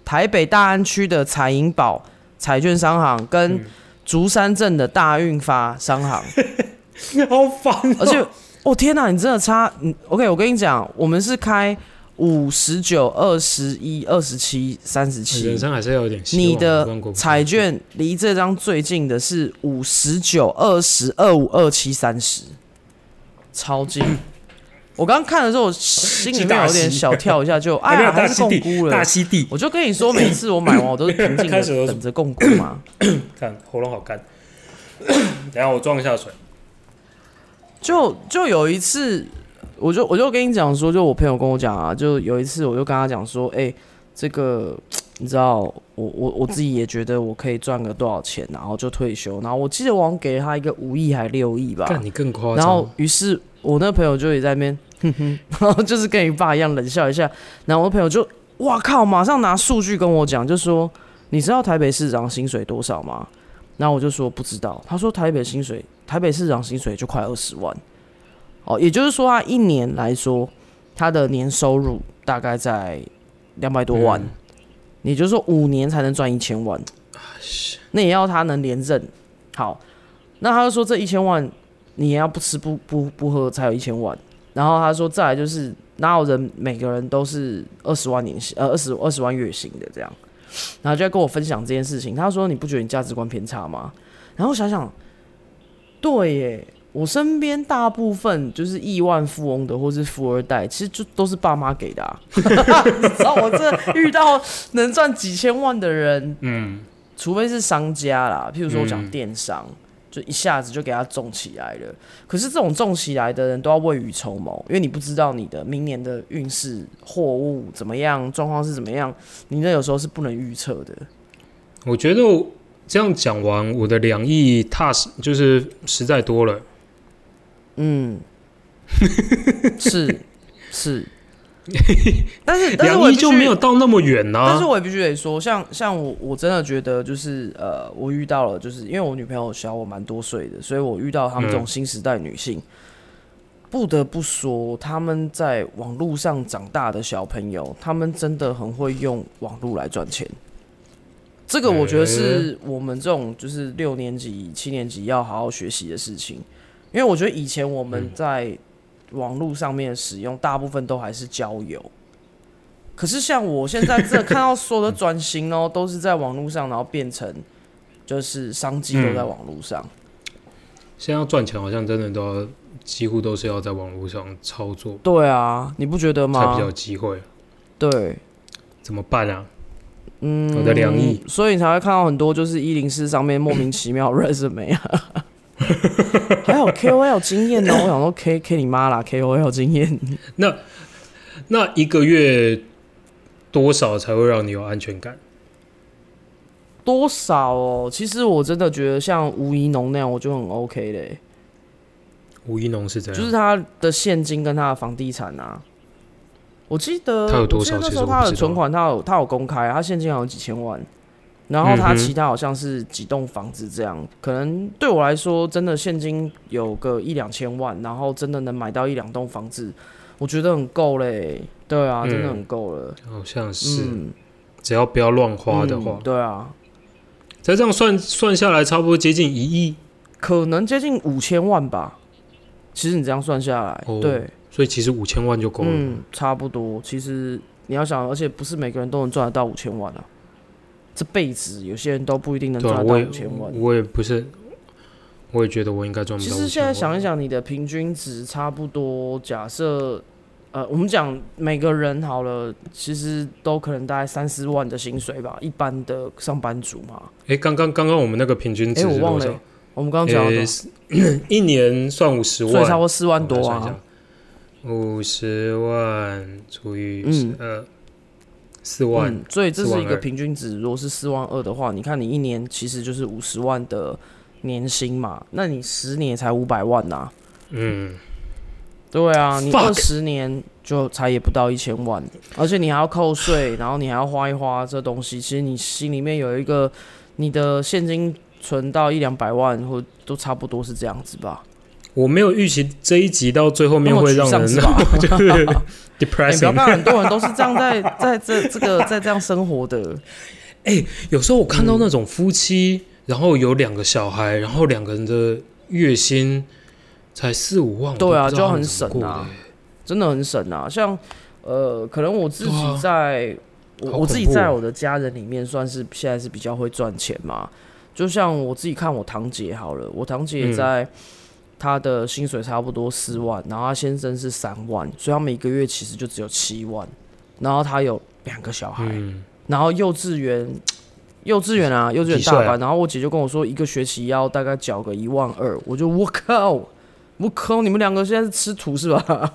Speaker 1: 台北大安区的彩银宝彩券商行跟
Speaker 2: 嗯。
Speaker 1: 竹山镇的大运发商行。<laughs>
Speaker 2: 好烦哦、
Speaker 1: 而且，哦天哪，你真的差，嗯，OK，我跟你讲，我们是开五十九、二十一、二十七、三十
Speaker 2: 人
Speaker 1: 七，
Speaker 2: 生还是要有点希望
Speaker 1: 你的彩券离这张最近的是五十九、二十二、五、二七、三十，超近。<laughs> 我刚刚看的时候，我心里面有点小跳一下，就 <laughs> 哎呀，还是共
Speaker 2: 大溪地，
Speaker 1: 估了。
Speaker 2: 大溪地，
Speaker 1: 我就跟你说，每次我买完，我都是平静 <coughs> 的等着共估嘛。<coughs>
Speaker 2: 看喉咙好干。<coughs> 等一下我装一下水。
Speaker 1: 就就有一次，我就我就跟你讲说，就我朋友跟我讲啊，就有一次我就跟他讲说，哎、这个你知道，我我我自己也觉得我可以赚个多少钱，然后就退休，然后我记得我好像给了他一个五亿还六亿吧，
Speaker 2: 干你更夸张。
Speaker 1: 然后于是我那朋友就也在那边，哼哼，<laughs> 然后就是跟你爸一样冷笑一下，然后我朋友就哇靠，马上拿数据跟我讲，就说你知道台北市长薪水多少吗？然后我就说不知道，他说台北薪水，台北市长薪水就快二十万，哦，也就是说他一年来说，他的年收入大概在两百多万，
Speaker 2: 嗯。
Speaker 1: 也就是说五年才能赚一千万，那也要他能连任。好，那他就说这一千万你也要不吃不不不喝才有一千万，然后他说再来就是哪有人每个人都是二十万年薪呃二十二十万月薪的这样，然后就在跟我分享这件事情，他说你不觉得你价值观偏差吗？然后想想，对耶，我身边大部分就是亿万富翁的或是富二代，其实就都是爸妈给的啊。<laughs> 你知道我这遇到能赚几千万的人，
Speaker 2: 嗯，
Speaker 1: 除非是商家啦，譬如说我讲
Speaker 2: 嗯。
Speaker 1: 电商，就一下子就给他种起来了。可是这种种起来的人都要未雨绸缪，因为你不知道你的明年的运势、货物怎么样，状况是怎么样，你那有时候是不能预测的。
Speaker 2: 我觉得这样讲完，我的两亿踏实就是实在多了。
Speaker 1: 嗯，是 <laughs> 是，<laughs> 但是但是我也必须
Speaker 2: 没有到那么远啊、
Speaker 1: 但是我也必须得说，像像我，我真的觉得就是呃，我遇到了，就是因为我女朋友小我蛮多岁的，所以我遇到他们这种
Speaker 2: 嗯。
Speaker 1: 新时代女性，不得不说，他们在网络上长大的小朋友，他们真的很会用网络来赚钱。这个我觉得是我们这种就是六年级、七年级要好好学习的事情，因为我觉得以前我们
Speaker 2: 嗯。
Speaker 1: 在网络上面使用，大部分都还是交友。可是像我现在这看到所有的转型哦，都是在网络上，然后变成就是商机都在网络上。
Speaker 2: 现在要赚钱，好像真的都要几乎都是要在网络上操作
Speaker 1: 对啊，你不觉得吗
Speaker 2: 才比较有？机会。
Speaker 1: 对，
Speaker 2: 怎么办啊？
Speaker 1: 嗯，
Speaker 2: 我的两亿，
Speaker 1: 所以你才会看到很多就是一零四上面莫名其妙 <laughs> resume 啊。还有 KOL 经验呢，我想说 K K 你妈啦，KOL 经验。<laughs>
Speaker 2: 那那一个月多少才会让你有安全感？
Speaker 1: 多少哦？其实我真的觉得像吴怡农那样，我就很 OK 嘞、
Speaker 2: 吴怡农是怎样？
Speaker 1: 就是他的现金跟他的房地产啊。我记得
Speaker 2: 他有多少其
Speaker 1: 他的存款，他有他有公开，他现金好像有几千万，然后他其他好像是几栋房子这样。可能对我来说，真的现金有个一两千万，然后真的能买到一两栋房子，我觉得很够嘞。对啊，
Speaker 2: 嗯
Speaker 1: 真的很够了。
Speaker 2: 好像是，
Speaker 1: 嗯，
Speaker 2: 只要不要乱花的话
Speaker 1: 嗯，对啊，
Speaker 2: 再这样算算下来，差不多接近一亿。
Speaker 1: 可能接近五千万吧。其实你这样算下来，
Speaker 2: 哦
Speaker 1: 对，
Speaker 2: 所以其实五千万就够了。
Speaker 1: 嗯，差不多。其实你要想，而且不是每个人都能赚得到五千万啊，这辈子有些人都不一定能赚到五千万。
Speaker 2: 我也不是，我也觉得我应该赚不到。
Speaker 1: 其实现在想一，想，你的平均值差不多，假设。呃，我们讲每个人好了，其实都可能大概三四万的薪水吧，一般的上班族嘛。
Speaker 2: 哎，刚刚刚刚我们那个平均
Speaker 1: 哎、
Speaker 2: 值
Speaker 1: 我忘了欸、？我们刚刚讲 <clears throat>
Speaker 2: 一年算五十万，
Speaker 1: 所以差不多四万多啊。
Speaker 2: 五十万除以
Speaker 1: 嗯
Speaker 2: 十二，四万。
Speaker 1: 嗯，所以这是一
Speaker 2: 4万二
Speaker 1: 个平均值。如果是四万二的话，你看你一年其实就是五十万的年薪嘛，那你十年才五百万呐、
Speaker 2: 嗯，
Speaker 1: 对啊，你二十年就才也不到一千万，而且你还要扣税，然后你还要花一花这东西，其实你心里面有一个你的现金存到一两百万，或都差不多是这样子吧。
Speaker 2: 我没有预期这一集到最后面会让人
Speaker 1: 丧是吧？<laughs>
Speaker 2: 就是 <laughs>
Speaker 1: 哎、你不要
Speaker 2: depressing。
Speaker 1: 看，很多人都是这样在在这这个在这样生活的。<laughs>
Speaker 2: 有时候我看
Speaker 1: 嗯
Speaker 2: 到那种夫妻，然后有两个小孩，然后两个人的月薪才四五万，
Speaker 1: 对啊就很省啊真的很省啊。像呃，可能我自己在、我我自己在我的家人里面算是现在是比较会赚钱嘛。就像我自己看我堂姐好了，我堂姐
Speaker 2: 嗯
Speaker 1: 在她的薪水差不多四万，然后他先生是三万，所以他每个月其实就只有七万。然后他有两个小孩，
Speaker 2: 嗯，
Speaker 1: 然后幼稚园，<tsk> 幼稚园啊，幼稚园大班，然后我姐就跟我说，一个学期要大概缴个一万二，我就我靠，我靠，你们两个现在是吃土是吧？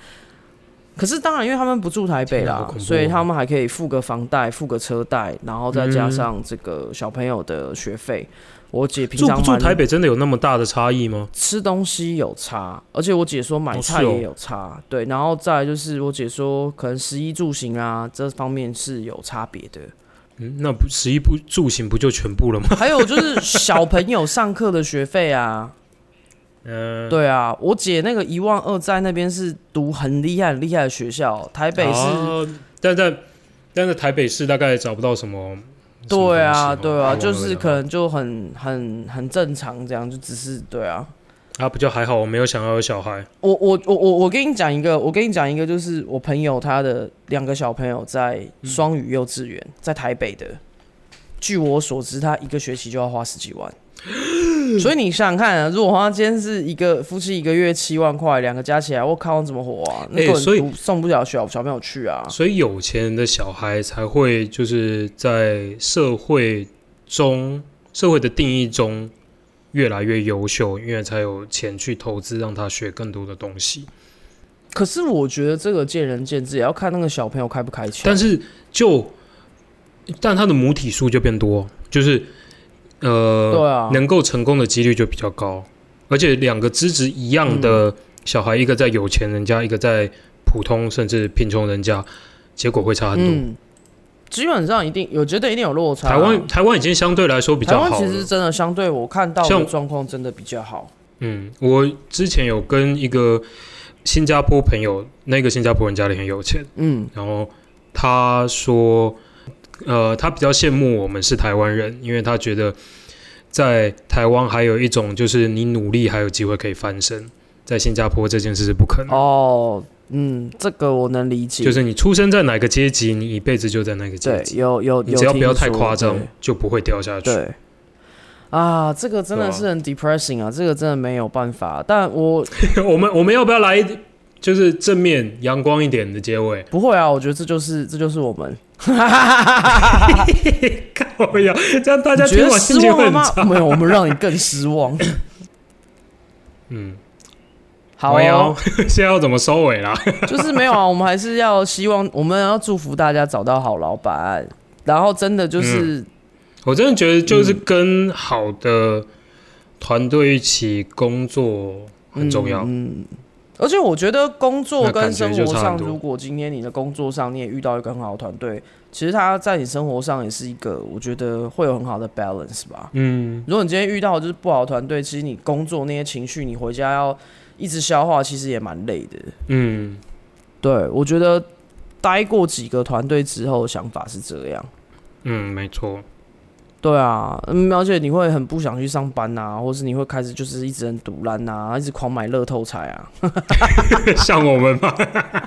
Speaker 1: <laughs> 可是当然，因为他们不住台北啦所以
Speaker 2: 哦
Speaker 1: 他们还可以付个房贷、付个车贷，然后再加
Speaker 2: 嗯
Speaker 1: 上这个小朋友的学费。我姐平
Speaker 2: 住不住
Speaker 1: 常蛮
Speaker 2: 台北真的有那么大的差异吗？
Speaker 1: 吃东西有差，而且我姐说买菜也有差，对，然后再来就是我姐说可能食衣住行啊这方面是有差别的。
Speaker 2: 嗯，那不十一不住行不就全部了吗？<laughs>
Speaker 1: 还有就是小朋友上课的学费啊，
Speaker 2: 嗯、<laughs>
Speaker 1: 对啊，我姐那个一万二在那边是读很厉害很厉害的学校，台北是，
Speaker 2: 哦但在但在台北市大概找不到什么。
Speaker 1: 对啊对啊，
Speaker 2: 哦
Speaker 1: 就是可能就很很很正常这样，就只是对啊。
Speaker 2: 啊，不就还好，我没有想要有小孩。
Speaker 1: 我我我我我跟你讲一个，我跟你讲一个，就是我朋友他的两个小朋友在双语幼稚园，在台北的。据我所知，他一个学期就要花十几万。<laughs> 所以你想想看啊，如果他今天是一个夫妻一个月七万块，两个加起来，我靠，怎么活啊？那
Speaker 2: 欸所以
Speaker 1: 送不了小小朋友去啊。
Speaker 2: 所以有钱人的小孩才会就是在社会中，社会的定义中越来越优秀，因为才有钱去投资，让他学更多的东西。
Speaker 1: 可是我觉得这个见仁见智，也要看那个小朋友开不开窍。
Speaker 2: 但是就，但他的母体数就变多，就是呃，
Speaker 1: 对啊
Speaker 2: 能够成功的几率就比较高，而且两个资质一样的小孩，一个在有钱人家，一个在普通甚至贫穷人家，结果会差很多。
Speaker 1: 嗯，基本上一定，我觉得一定有落差啊。
Speaker 2: 台湾台湾已经相对来说比较好了。
Speaker 1: 其实真的相对我看到的
Speaker 2: 像
Speaker 1: 状况真的比较好。
Speaker 2: 嗯，我之前有跟一个新加坡朋友，那个新加坡人家里很有钱，
Speaker 1: 嗯
Speaker 2: 然后他说，呃，他比较羡慕我们是台湾人，因为他觉得在台湾还有一种就是你努力还有机会可以翻身，在新加坡这件事是不可能。
Speaker 1: 哦，嗯，这个我能理解。
Speaker 2: 就是你出生在哪个阶级，你一辈子就在那个阶，级，
Speaker 1: 有有有，
Speaker 2: 你只要不要太夸张，就不会掉下去。
Speaker 1: 对。啊，这个真的是很 depressing 啊，这个真的没有办法。但我 <laughs>
Speaker 2: 我们我们要不要来就是正面阳光一点的结尾？
Speaker 1: 不会啊，我觉得这就是这就是我们。<laughs>
Speaker 2: 靠呀，这样大家
Speaker 1: 你觉得失望了吗？没有，我们让你更失望。<laughs>
Speaker 2: 嗯，
Speaker 1: 好哦，<laughs>
Speaker 2: 现在要怎么收尾啦？
Speaker 1: 就是没有啊，我们还是要希望，我们要祝福大家找到好老板，然后真的就是
Speaker 2: 我真的觉得就是跟好的团队一起工作很重要。
Speaker 1: 嗯，而且我觉得工作跟生活上，如果今天你的工作上你也遇到一个很好的团队，其实他在你生活上也是一个，我觉得会有很好的 balance 吧。
Speaker 2: 嗯，
Speaker 1: 如果你今天遇到的就是不好的团队，其实你工作那些情绪，你回家要一直消化，其实也蛮累的。
Speaker 2: 嗯，
Speaker 1: 对我觉得待过几个团队之后，想法是这样。
Speaker 2: 嗯，没错。
Speaker 1: 对啊，嗯，而且你会很不想去上班呐、或是你会开始就是一直很堵烂呐，一直狂买乐透彩啊。<laughs>
Speaker 2: 像我们吗，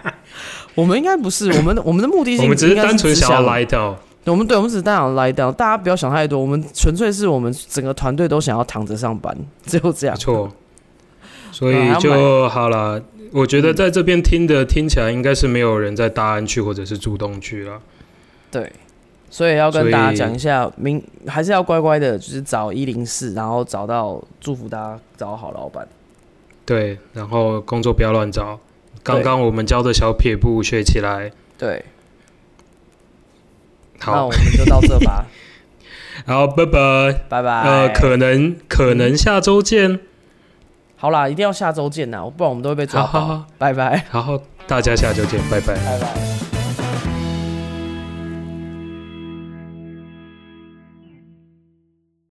Speaker 2: <laughs>
Speaker 1: 我们应该不是，我们的我们的目的性
Speaker 2: 我们只是单纯想要来到，
Speaker 1: 我们对，我们只是单想来到，大家不要想太多，我们纯粹是我们整个团队都想要躺着上班，只有这样。
Speaker 2: 错。所以就好了。我觉得在这边听的听起来应该是没有人在大安区或者是主动区了。
Speaker 1: 对，所以要跟大家讲一下，明还是要乖乖的，就是找一零四，然后找到祝福大家找好老板。
Speaker 2: 对，然后工作不要乱找。刚刚我们教的小撇步学起来。
Speaker 1: 对，
Speaker 2: 好那
Speaker 1: 我，们就到这吧，<laughs>
Speaker 2: 好，拜拜。
Speaker 1: 拜拜。
Speaker 2: 呃，可能可能下周见。
Speaker 1: 好啦，一定要下周见呐，不然我们都会被抓包。
Speaker 2: 好好好，
Speaker 1: 拜拜，
Speaker 2: 好，大家下周见，拜拜。
Speaker 1: 拜拜。